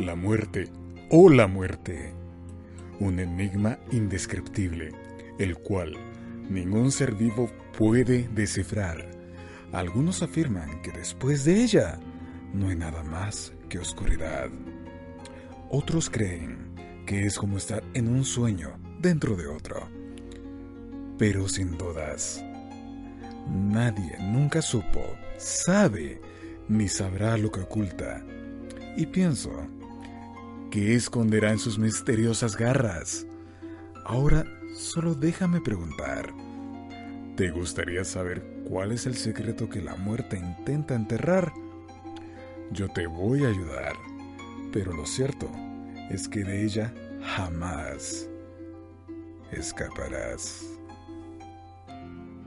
La muerte o la muerte. Un enigma indescriptible, el cual ningún ser vivo puede descifrar. Algunos afirman que después de ella no hay nada más que oscuridad. Otros creen que es como estar en un sueño dentro de otro. Pero sin dudas, nadie nunca supo, sabe, ni sabrá lo que oculta. Y pienso que esconderá en sus misteriosas garras. Ahora solo déjame preguntar. ¿Te gustaría saber cuál es el secreto que la muerte intenta enterrar? Yo te voy a ayudar, pero lo cierto es que de ella jamás escaparás.